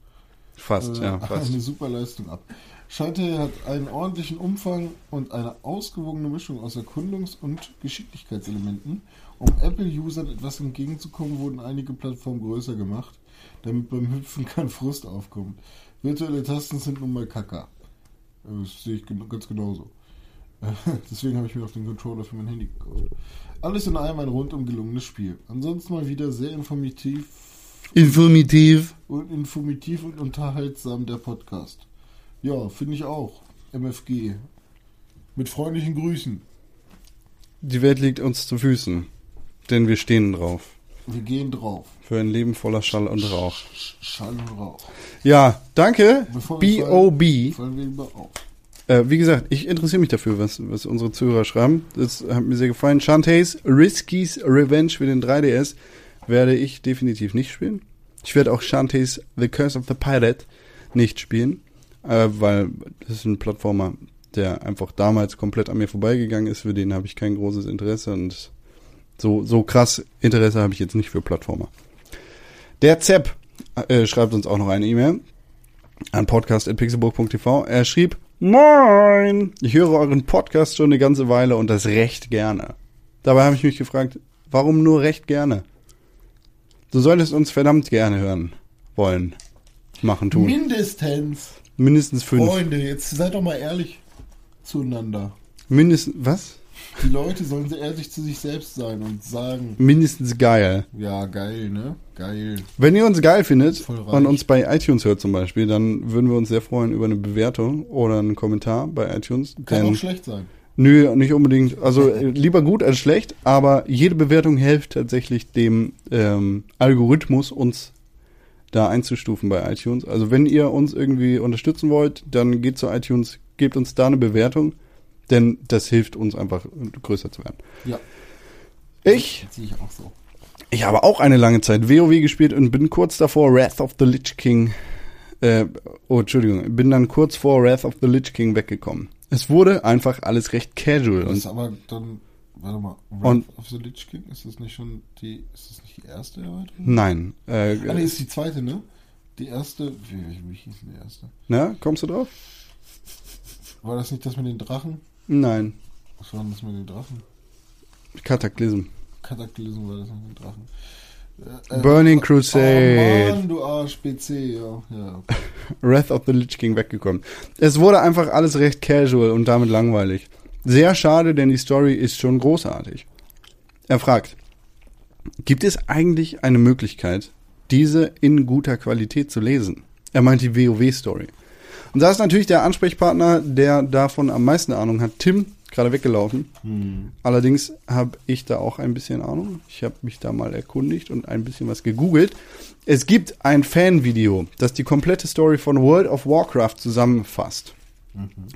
Fast, äh, ja, fast. eine super Leistung ab. Shantae hat einen ordentlichen Umfang und eine ausgewogene Mischung aus Erkundungs- und Geschicklichkeitselementen. Um Apple-Usern etwas entgegenzukommen, wurden einige Plattformen größer gemacht, damit beim Hüpfen kein Frust aufkommt. Virtuelle Tasten sind nun mal Kacker. Äh, Das sehe ich ganz genauso. Deswegen habe ich mir auch den Controller für mein Handy gekauft. Alles in allem ein rundum gelungenes Spiel. Ansonsten mal wieder sehr informativ Informativ. und informativ und unterhaltsam der Podcast. Ja, finde ich auch. MFG. Mit freundlichen Grüßen. Die Welt liegt uns zu Füßen. Denn wir stehen drauf. Wir gehen drauf. Für ein Leben voller Schall und Rauch. Schall und Rauch. Ja, danke. B.O.B. Äh, wie gesagt, ich interessiere mich dafür, was, was unsere Zuhörer schreiben. Das hat mir sehr gefallen. Shantae's Risky's Revenge für den 3DS werde ich definitiv nicht spielen. Ich werde auch Shantae's The Curse of the Pirate nicht spielen, äh, weil das ist ein Plattformer, der einfach damals komplett an mir vorbeigegangen ist. Für den habe ich kein großes Interesse und so, so krass Interesse habe ich jetzt nicht für Plattformer. Der Zepp äh, schreibt uns auch noch eine E-Mail an podcast.pixelburg.tv. Er schrieb, Moin! Ich höre euren Podcast schon eine ganze Weile und das recht gerne. Dabei habe ich mich gefragt, warum nur recht gerne? Du solltest uns verdammt gerne hören wollen, machen, tun. Mindestens. Mindestens fünf. Freunde, jetzt seid doch mal ehrlich zueinander. Mindestens, was? Die Leute sollen sehr ehrlich zu sich selbst sein und sagen, Mindestens geil. ja, geil, ne? Geil. Wenn ihr uns geil findet und uns bei iTunes hört zum Beispiel, dann würden wir uns sehr freuen über eine Bewertung oder einen Kommentar bei iTunes. Kann auch schlecht sein. Nö, nicht unbedingt. Also äh, lieber gut als schlecht, aber jede Bewertung hilft tatsächlich dem ähm, Algorithmus, uns da einzustufen bei iTunes. Also wenn ihr uns irgendwie unterstützen wollt, dann geht zu iTunes, gebt uns da eine Bewertung, denn das hilft uns einfach größer zu werden. Ja, Ich, sehe ich auch so. ich habe auch eine lange Zeit WoW gespielt und bin kurz davor Wrath of the Lich King, äh, oh Entschuldigung, bin dann kurz vor Wrath of the Lich King weggekommen. Es wurde einfach alles recht casual. Das ist aber dann, warte mal, Wrath Und- of the Lich King, ist das nicht schon die, ist das nicht die erste Erweiterung? nein. Äh, Ah, nee, ist die zweite, ne? Die erste, wie, wie hieß denn die erste? na, kommst du drauf? War das nicht das mit den Drachen? Nein. Was war denn das mit den Drachen? Kataklysm. Kataklysm war das mit den Drachen. Äh, äh, Burning Oh Crusade. Mann, du Arsch, PC, ja. ja. Wrath of the Lich King weggekommen. Es wurde einfach alles recht casual und damit langweilig. Sehr schade, denn die Story ist schon großartig. Er fragt, gibt es eigentlich eine Möglichkeit, diese in guter Qualität zu lesen? Er meint die WoW-Story. Und da ist natürlich der Ansprechpartner, der davon am meisten Ahnung hat, Tim, gerade weggelaufen. Allerdings habe ich da auch ein bisschen Ahnung. Ich habe mich da mal erkundigt und ein bisschen was gegoogelt. Es gibt ein Fanvideo, das die komplette Story von World of Warcraft zusammenfasst.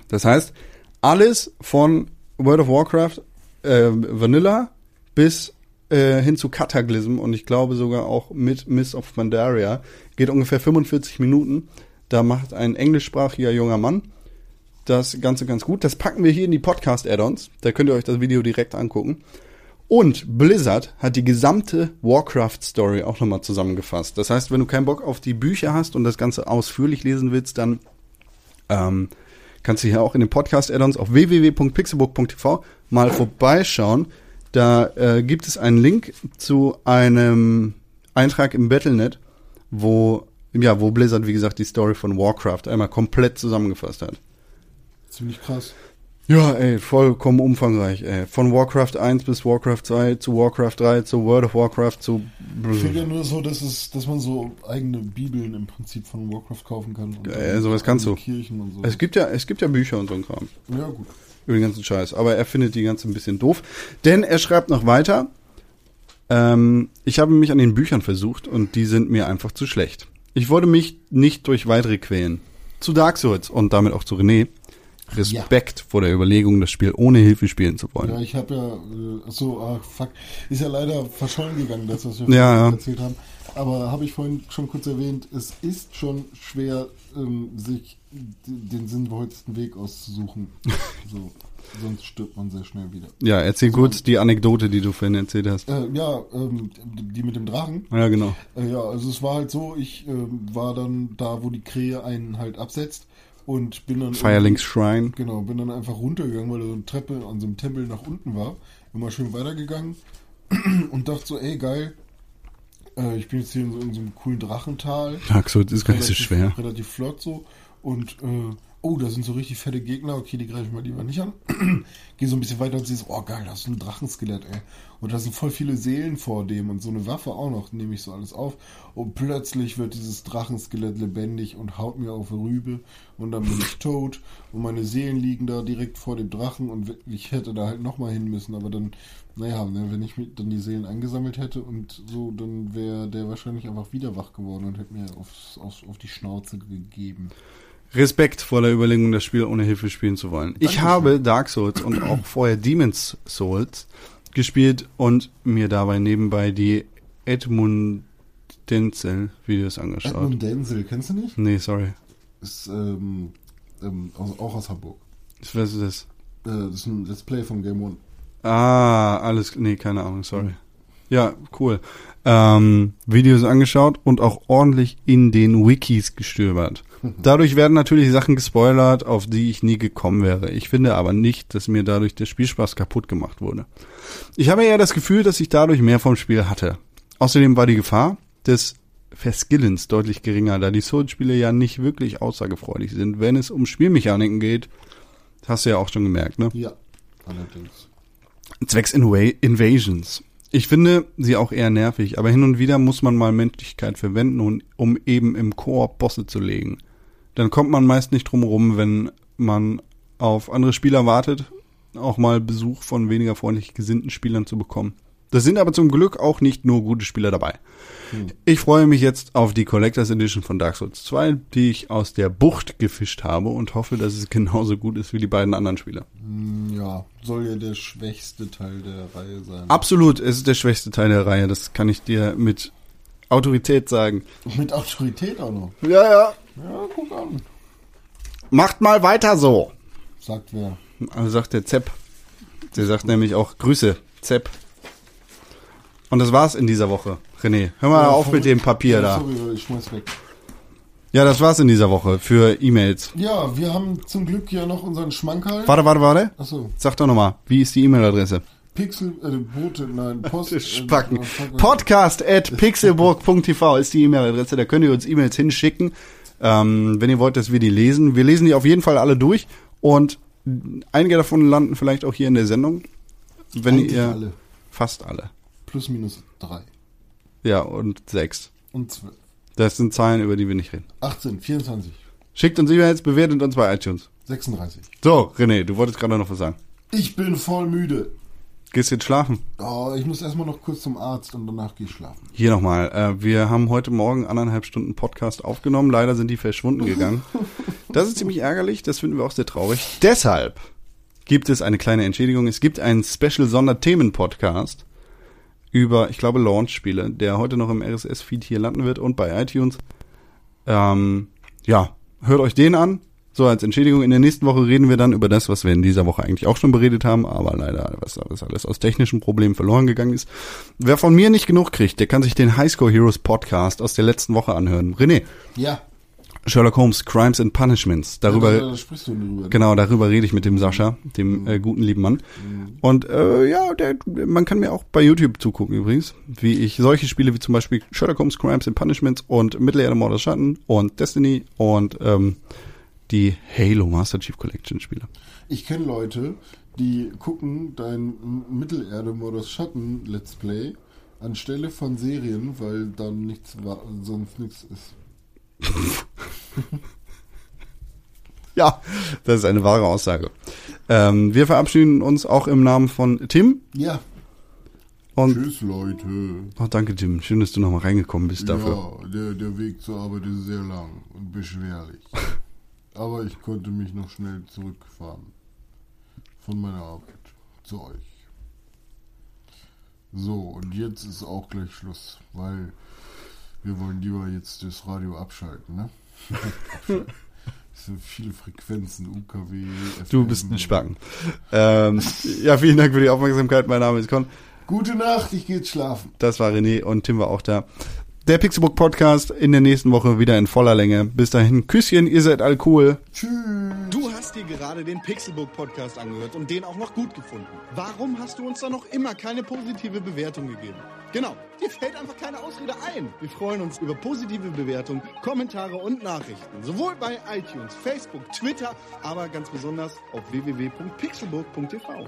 Das heißt, alles von World of Warcraft äh, Vanilla bis äh, hin zu Cataclysm und ich glaube sogar auch mit Miss of Pandaria geht ungefähr 45 Minuten. Da macht ein englischsprachiger junger Mann das Ganze ganz gut. Das packen wir hier in die Podcast-Add-ons. Da könnt ihr euch das Video direkt angucken. Und Blizzard hat die gesamte Warcraft-Story auch nochmal zusammengefasst. Das heißt, wenn du keinen Bock auf die Bücher hast und das Ganze ausführlich lesen willst, dann ähm, kannst du hier auch in den Podcast-Add-ons auf www.pixelbook.tv mal vorbeischauen. Da äh, gibt es einen Link zu einem Eintrag im Battlenet, wo, ja, wo Blizzard, wie gesagt, die Story von Warcraft einmal komplett zusammengefasst hat. Ziemlich krass. Ja, ey, vollkommen umfangreich, ey. Von Warcraft 1 bis Warcraft 2 zu Warcraft 3 zu World of Warcraft zu. Fehlt ja nur so, dass, es, dass man so eigene Bibeln im Prinzip von Warcraft kaufen kann. Und Ja, dann sowas kannst du. Kirchen und so. Es gibt ja, es gibt ja Bücher und so ein Kram. ja, gut. über den ganzen Scheiß. Aber er findet die ganze ein bisschen doof. Denn er schreibt noch weiter. Ähm, ich habe mich an den Büchern versucht und die sind mir einfach zu schlecht. Ich wollte mich nicht durch weitere quälen. Zu Dark Souls und damit auch zu René. Respekt vor der Überlegung, das Spiel ohne Hilfe spielen zu wollen. Ja, ich habe ja, äh, achso, ah, fuck, ist ja leider verschollen gegangen, das, was wir Ja, vorhin ja. erzählt haben. Aber habe ich vorhin schon kurz erwähnt, es ist schon schwer, ähm, sich den sinnvollsten Weg auszusuchen. so, sonst stirbt man sehr schnell wieder. Ja, erzähl kurz die Anekdote, die du vorhin erzählt hast. Äh, ja, ähm, die mit dem Drachen. Ja, genau. Äh, ja, also es war halt so, ich ähm, war dann da, wo die Krähe einen halt absetzt und bin dann Firelings Shrine. Genau, bin dann einfach runtergegangen, weil da so eine Treppe an so einem Tempel nach unten war. Immer schön weitergegangen und dachte so, ey, geil, äh, ich bin jetzt hier in so, in so einem coolen Drachental. Dark Souls ist gar nicht so schwer. Relativ flott so. Und, äh, oh, da sind so richtig fette Gegner. Okay, die greife ich mal lieber nicht an. Geh so ein bisschen weiter und siehst, oh geil, da ist ein Drachenskelett, ey. Und da sind voll viele Seelen vor dem und so eine Waffe auch noch, nehme ich so alles auf. Und plötzlich wird dieses Drachenskelett lebendig und haut mir auf die Rübe. Und dann bin ich tot. Und meine Seelen liegen da direkt vor dem Drachen und ich hätte da halt nochmal hin müssen. Aber dann, naja, ne, wenn ich dann die Seelen eingesammelt hätte und so, dann wäre der wahrscheinlich einfach wieder wach geworden und hätte mir aufs, aufs, auf die Schnauze gegeben. Respekt vor der Überlegung, das Spiel ohne Hilfe spielen zu wollen. Ich Dankeschön. habe Dark Souls und auch vorher Demon's Souls gespielt und mir dabei nebenbei die Edmund Denzel Videos angeschaut. Edmund Denzel, kennst du nicht? Nee, sorry. Ist ähm, ähm, aus, auch aus Hamburg. Was ist das? Äh, das ist ein Let's Play von Game One. Ah, alles, nee, keine Ahnung, sorry. Ja, cool. Ähm, Videos angeschaut und auch ordentlich in den Wikis gestöbert. Dadurch werden natürlich Sachen gespoilert, auf die ich nie gekommen wäre. Ich finde aber nicht, dass mir dadurch der Spielspaß kaputt gemacht wurde. Ich habe eher das Gefühl, dass ich dadurch mehr vom Spiel hatte. Außerdem war die Gefahr des Verskillens deutlich geringer, da die Souls-Spiele ja nicht wirklich aussagefreudig sind. Wenn es um Spielmechaniken geht, hast du ja auch schon gemerkt, ne? Ja, allerdings. zwecks Inva Invasions. Ich finde sie auch eher nervig, aber hin und wieder muss man mal Menschlichkeit verwenden, um eben im Koop Bosse zu legen. Dann kommt man meist nicht drum rum, wenn man auf andere Spieler wartet, auch mal Besuch von weniger freundlich gesinnten Spielern zu bekommen. Das sind aber zum Glück auch nicht nur gute Spieler dabei. Ich freue mich jetzt auf die Collectors Edition von Dark Souls 2, die ich aus der Bucht gefischt habe und hoffe, dass es genauso gut ist wie die beiden anderen Spieler. Hm, Ja, soll ja der schwächste Teil der Reihe sein. Absolut, es ist der schwächste Teil der Reihe, das kann ich dir mit Autorität sagen. Mit Autorität auch noch. Ja, ja. Ja, guck an. Macht mal weiter so. Sagt wer? Also sagt der Zepp. Der sagt nämlich auch Grüße, Zepp. Und das war's in dieser Woche. René, hör mal Ja, auf mit dem Papier ja, da. Sorry, ich schmeiß weg. Ja, das war's in dieser Woche für E-Mails. Ja, wir haben zum Glück ja noch unseren Schmankerl. Warte, warte, warte. Achso, Sag doch nochmal, wie ist die E-Mail-Adresse? Pixel, äh, Bote, nein, Post. Spacken. Äh, Podcast at pixelburg.tv ist die E-Mail-Adresse. Da könnt ihr uns E-Mails hinschicken, ähm, wenn ihr wollt, dass wir die lesen. Wir lesen die auf jeden Fall alle durch und einige davon landen vielleicht auch hier in der Sendung. Wenn Eigentlich ihr alle. fast alle. Plus minus drei. Ja, und sechs. Und zwölf. Das sind Zahlen, über die wir nicht reden. 18, 24, Schickt uns E-Mails, bewertet uns bei iTunes. 36. So, René, du wolltest gerade noch was sagen. Ich bin voll müde. Gehst jetzt schlafen? Oh, ich muss erstmal noch kurz zum Arzt und danach gehe ich schlafen. Hier nochmal. Äh, wir haben heute Morgen anderthalb Stunden Podcast aufgenommen. Leider sind die verschwunden gegangen. Das ist ziemlich ärgerlich. Das finden wir auch sehr traurig. Deshalb gibt es eine kleine Entschädigung. Es gibt einen Special Sonderthemen-Podcast über, ich glaube, Launch-Spiele, der heute noch im RSS-Feed hier landen wird und bei iTunes. Ähm, ja, hört euch den an. So als Entschädigung. In der nächsten Woche reden wir dann über das, was wir in dieser Woche eigentlich auch schon beredet haben, aber leider, was, was alles aus technischen Problemen verloren gegangen ist. Wer von mir nicht genug kriegt, der kann sich den Highscore Heroes Podcast aus der letzten Woche anhören. René, Ja. Sherlock Holmes, Crimes and Punishments. Darüber, Da, da, da sprichst du drüber. Genau, darüber rede ich mit dem Sascha, dem äh, guten lieben Mann. Und äh, ja, der, man kann mir auch bei YouTube zugucken übrigens, wie ich solche Spiele wie zum Beispiel Sherlock Holmes, Crimes and Punishments und Mittelerde Mord Schatten und Destiny und ähm, die Halo Master Chief Collection Spiele. Ich kenne Leute, die gucken dein Mittelerde-Modus Schatten Let's Play anstelle von Serien, weil dann nichts sonst nichts ist. Ja, das ist eine wahre Aussage. Ähm, wir verabschieden uns auch im Namen von Tim. Ja. Und Tschüss, Leute. oh, danke Tim, schön, dass du nochmal reingekommen bist dafür. Ja, der, der Weg zur Arbeit ist sehr lang und beschwerlich. Aber ich konnte mich noch schnell zurückfahren. Von meiner Arbeit zu euch. So, und jetzt ist auch gleich Schluss, weil wir wollen lieber jetzt das Radio abschalten, ne? abschalten. Sind viele Frequenzen, UKW, FM. Du bist ein Spacken. Ähm, ja, vielen Dank für die Aufmerksamkeit. Mein Name ist Con. Gute Nacht, ich gehe jetzt schlafen. Das war René und Tim war auch da. Der Pixelbook Podcast in der nächsten Woche wieder in voller Länge. Bis dahin, Küsschen, ihr seid all cool. Tschüss. Du hast dir gerade den Pixelbook Podcast angehört und den auch noch gut gefunden. Warum hast du uns da noch immer keine positive Bewertung gegeben? Genau, dir fällt einfach keine Ausrede ein. Wir freuen uns über positive Bewertungen, Kommentare und Nachrichten. Sowohl bei iTunes, Facebook, Twitter, aber ganz besonders auf www.pixelburg.tv.